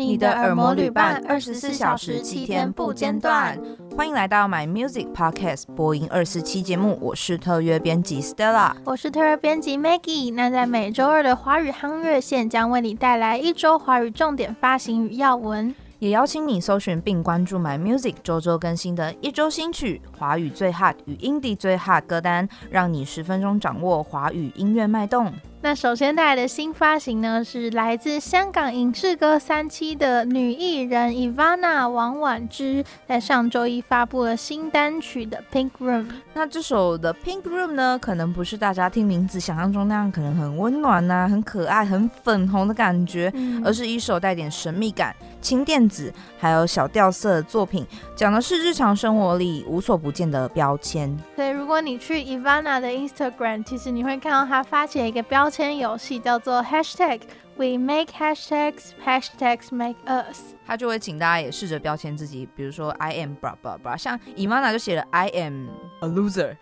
你的耳膜旅伴，二十四小时七天不间断。欢迎来到 My Music Podcast 播音二四七节目，我是特约编辑 Stella，我是特约编辑 Maggie。那在每周二的华语夯乐线，将为你带来一周华语重点发行与要闻。也邀请你搜寻并关注 My Music 周周更新的一周新曲、华语最 hot 与 indie 最 hot 歌单，让你十分钟掌握华语音乐脉动。那首先带来的新发行呢，是来自香港影视歌三期的女艺人 Ivana 王婉之，在上周一发布了新单曲的 Pink Room。那这首的 Pink Room 呢，可能不是大家听名字想象中那样，可能很温暖呐、啊、很可爱、很粉红的感觉，嗯、而是一首带点神秘感、轻电子还有小调色的作品，讲的是日常生活里无所不见的标签。对，如果你去 Ivana 的 Instagram，其实你会看到她发起了一个标签游戏，叫做 Hashtag We Make Hashtags，Hashtags Make Us。他就会请大家也试着标签自己，比如说 I am blah blah blah，像 Ivana 就写了 I am a loser。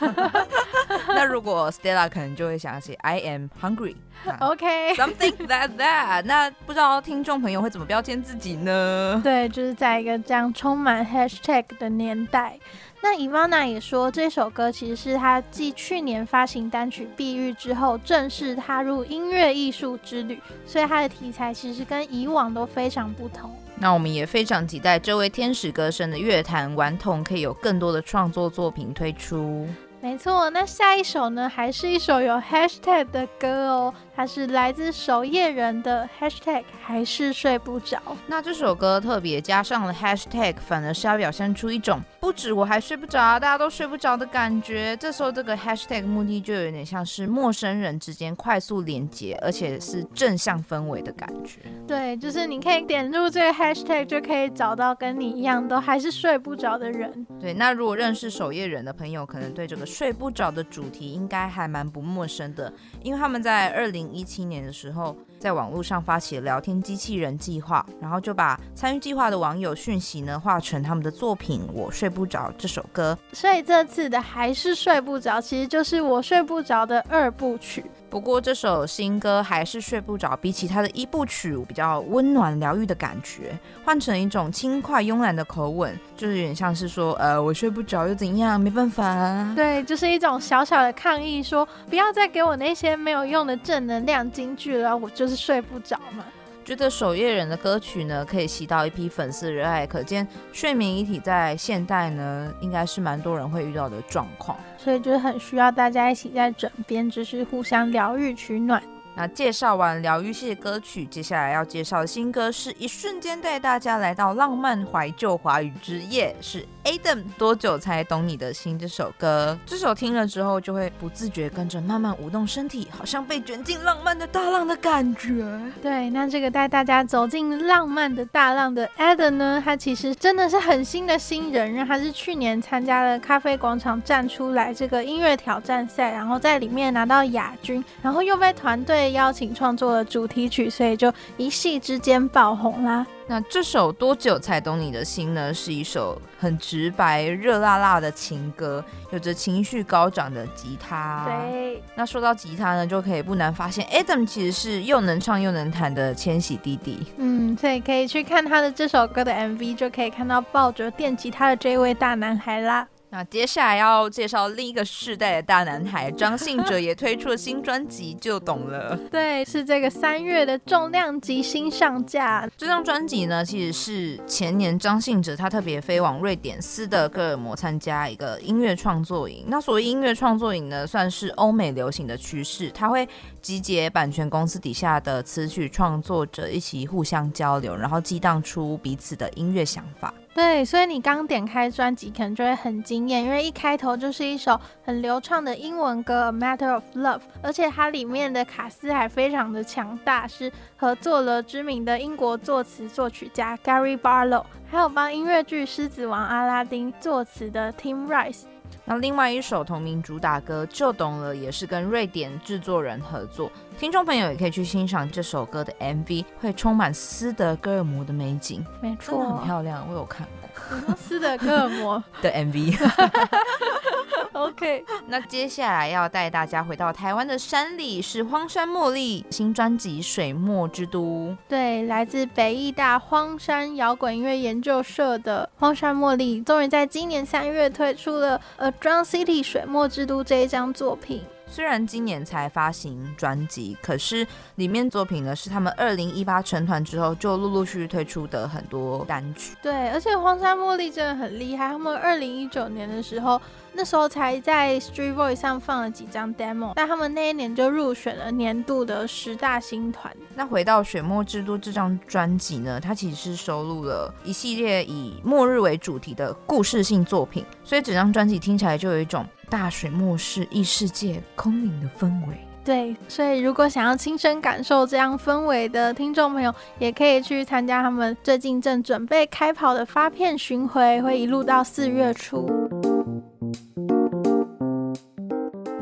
那如果 Stella 可能就会想起 I am hungry。OK，something that that。那不知道听众朋友会怎么标签自己呢？对，就是在一个这样充满 Hashtag 的年代。那 Ivana 也说，这首歌其实是她继去年发行单曲《碧玉》之后，正式踏入音乐艺术之旅，所以她的题材其实跟以往都非常不同。那我们也非常期待这位天使歌声的乐坛顽童可以有更多的创作作品推出。没错，那下一首呢，还是一首有 hashtag 的歌哦，它是来自守夜人的 hashtag 还是睡不着。那这首歌特别加上了 hashtag，反而是要表现出一种不止我还睡不着，大家都睡不着的感觉。这时候这个 hashtag 目的就有点像是陌生人之间快速连接，而且是正向氛围的感觉。对，就是你可以点入这个 hashtag，就可以找到跟你一样都还是睡不着的人。对，那如果认识守夜人的朋友，可能对这个。睡不着的主题应该还蛮不陌生的，因为他们在二零一七年的时候，在网络上发起了聊天机器人计划，然后就把参与计划的网友讯息呢画成他们的作品《我睡不着》这首歌。所以这次的还是睡不着，其实就是《我睡不着》的二部曲。不过这首新歌还是睡不着，比起他的一部曲比较温暖疗愈的感觉，换成一种轻快慵懒的口吻，就是有点像是说，呃，我睡不着又怎样，没办法啊。对，就是一种小小的抗议，说不要再给我那些没有用的正能量金句了，我就是睡不着嘛。觉得守夜人的歌曲呢，可以吸到一批粉丝热爱，可见睡眠一体在现代呢，应该是蛮多人会遇到的状况，所以就是很需要大家一起在枕边，就是互相疗愈取暖。那介绍完疗愈系的歌曲，接下来要介绍的新歌是一瞬间带大家来到浪漫怀旧华语之夜，是 Adam 多久才懂你的心这首歌。这首听了之后，就会不自觉跟着慢慢舞动身体，好像被卷进浪漫的大浪的感觉。对，那这个带大家走进浪漫的大浪的 Adam 呢，他其实真的是很新的新人，因为他是去年参加了咖啡广场站出来这个音乐挑战赛，然后在里面拿到亚军，然后又被团队。邀请创作了主题曲，所以就一夕之间爆红啦。那这首多久才懂你的心呢？是一首很直白、热辣辣的情歌，有着情绪高涨的吉他。对，那说到吉他呢，就可以不难发现，Adam 其实是又能唱又能弹的千禧弟弟。嗯，所以可以去看他的这首歌的 MV，就可以看到抱着电吉他的这位大男孩啦。那接下来要介绍另一个世代的大男孩张信哲，也推出了新专辑，就懂了。对，是这个三月的重量级新上架。这张专辑呢，其实是前年张信哲他特别飞往瑞典斯德哥尔摩参加一个音乐创作营。那所谓音乐创作营呢，算是欧美流行的趋势，他会集结版权公司底下的词曲创作者一起互相交流，然后激荡出彼此的音乐想法。对，所以你刚点开专辑，可能就会很惊艳，因为一开头就是一首很流畅的英文歌《A Matter of Love》，而且它里面的卡斯还非常的强大，是合作了知名的英国作词作曲家 Gary Barlow，还有帮音乐剧《狮子王》阿拉丁作词的 Tim Rice。那另外一首同名主打歌就懂了，也是跟瑞典制作人合作，听众朋友也可以去欣赏这首歌的 MV，会充满斯德哥尔摩的美景，没错，很漂亮，我有看过。斯德哥尔摩 的 MV。OK，那接下来要带大家回到台湾的山里，是荒山茉莉新专辑《水墨之都》。对，来自北艺大荒山摇滚音乐研究社的荒山茉莉，终于在今年三月推出了《A Drowned City 水墨之都》这一张作品。虽然今年才发行专辑，可是里面作品呢是他们二零一八成团之后就陆陆续续推出的很多单曲。对，而且荒山茉莉真的很厉害，他们二零一九年的时候。那时候才在 Street Voice 上放了几张 demo，但他们那一年就入选了年度的十大新团。那回到《水墨之都》这张专辑呢，它其实是收录了一系列以末日为主题的故事性作品，所以整张专辑听起来就有一种大水墨式异世界空灵的氛围。对，所以如果想要亲身感受这样氛围的听众朋友，也可以去参加他们最近正准备开跑的发片巡回，会一路到四月初。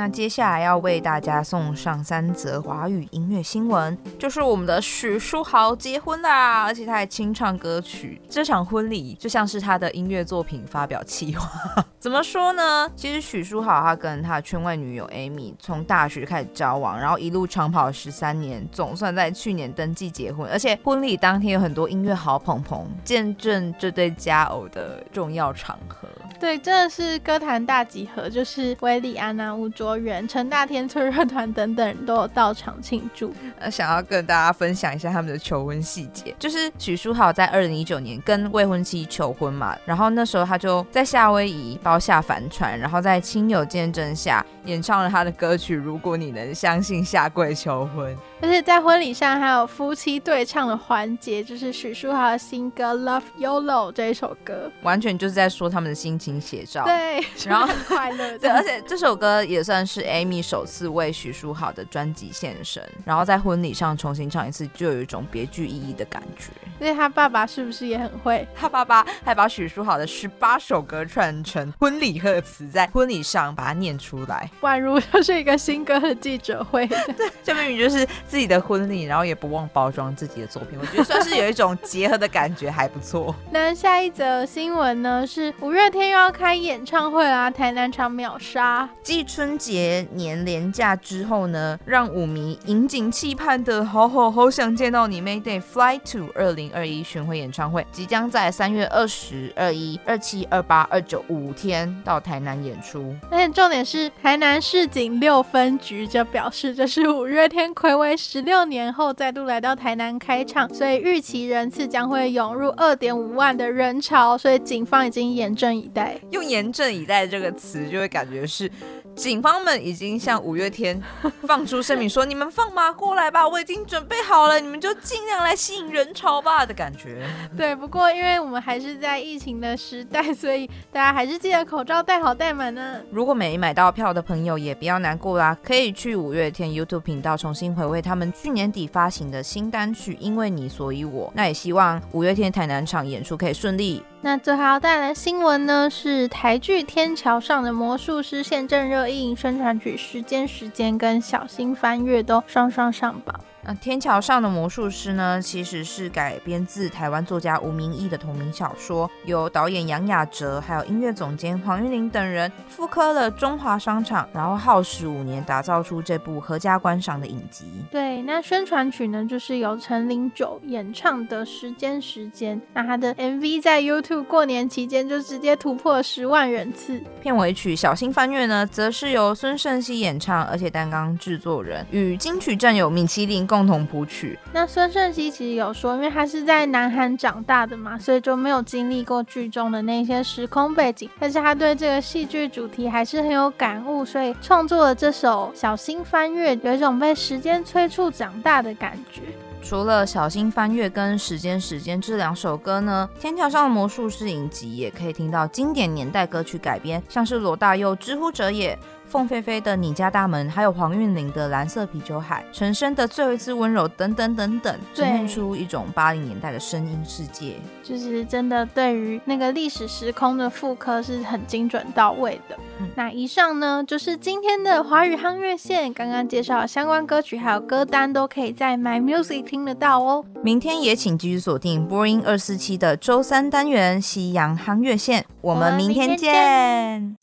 那接下来要为大家送上三则华语音乐新闻，就是我们的许书豪结婚啦，而且他还清唱歌曲。这场婚礼就像是他的音乐作品发表企划。怎么说呢？其实许书豪他跟他的圈外女友 Amy 从大学开始交往，然后一路长跑十三年，总算在去年登记结婚。而且婚礼当天有很多音乐好捧捧，见证这对佳偶的重要场合。对，真的是歌坛大集合，就是威利安娜、吴卓源、陈大天、崔乐团等等人都有到场庆祝。呃，想要跟大家分享一下他们的求婚细节，就是许书豪在二零一九年跟未婚妻求婚嘛，然后那时候他就在夏威夷包下帆船，然后在亲友见证下演唱了他的歌曲《如果你能相信》，下跪求婚。而且在婚礼上还有夫妻对唱的环节，就是许书豪的新歌《Love YOLO》这一首歌，完全就是在说他们的心情写照。对，然后很快乐。对，而且这首歌也算是 Amy 首次为许书豪的专辑献声，然后在婚礼上重新唱一次，就有一种别具意义的感觉。所以他爸爸是不是也很会？他爸爸还把许书豪的十八首歌串成婚礼贺词，在婚礼上把它念出来，宛如就是一个新歌的记者会。对，这明明就是。自己的婚礼，然后也不忘包装自己的作品，我觉得算是有一种结合的感觉，还不错。那下一则新闻呢？是五月天又要开演唱会啦，台南场秒杀。继春节年连假之后呢，让舞迷引颈期盼的好好好想见到你 Mayday Fly to 二零二一巡回演唱会，即将在三月二十二一、二七、二八、二九五天到台南演出。而且重点是，台南市警六分局就表示，这是五月天暌违。十六年后再度来到台南开唱，所以预期人次将会涌入二点五万的人潮，所以警方已经严阵以待。用“严阵以待”这个词，就会感觉是。警方们已经向五月天放出声明说：“你们放马过来吧，我已经准备好了，你们就尽量来吸引人潮吧。”的感觉。对，不过因为我们还是在疫情的时代，所以大家还是记得口罩戴好戴满呢。如果没买到票的朋友也不要难过啦，可以去五月天 YouTube 频道重新回味他们去年底发行的新单曲《因为你所以我》。那也希望五月天台南场演出可以顺利。那最后要带来新闻呢，是台剧《天桥上的魔术师》现正热映，宣传曲《时间时间》跟《小心翻阅》都双双上榜。那天桥上的魔术师呢，其实是改编自台湾作家吴明义的同名小说，由导演杨雅哲还有音乐总监黄韵玲等人复刻了中华商场，然后耗时五年打造出这部合家观赏的影集。对，那宣传曲呢，就是由陈零九演唱的《时间时间》，那他的 MV 在 YouTube 过年期间就直接突破十万人次。片尾曲《小心翻越》呢，则是由孙盛熙演唱，而且担纲制作人，与金曲战友米其林。共同谱曲。那孙盛熙其实有说，因为他是在南韩长大的嘛，所以就没有经历过剧中的那些时空背景。但是他对这个戏剧主题还是很有感悟，所以创作了这首《小心翻阅》，有一种被时间催促长大的感觉。除了《小心翻阅》跟《时间时间》这两首歌呢，《天桥上的魔术师》影集也可以听到经典年代歌曲改编，像是罗大佑《之乎者也》。凤飞飞的《你家大门》，还有黄韵玲的《蓝色啤酒海》，陈升的《最后一次温柔》等等等等，呈现出一种八零年代的声音世界。就是真的对于那个历史时空的复刻是很精准到位的。嗯、那以上呢，就是今天的华语夯乐线，刚刚介绍相关歌曲还有歌单都可以在 My Music 听得到哦。明天也请继续锁定播音二四七的周三单元夕阳夯乐线，我们明天见。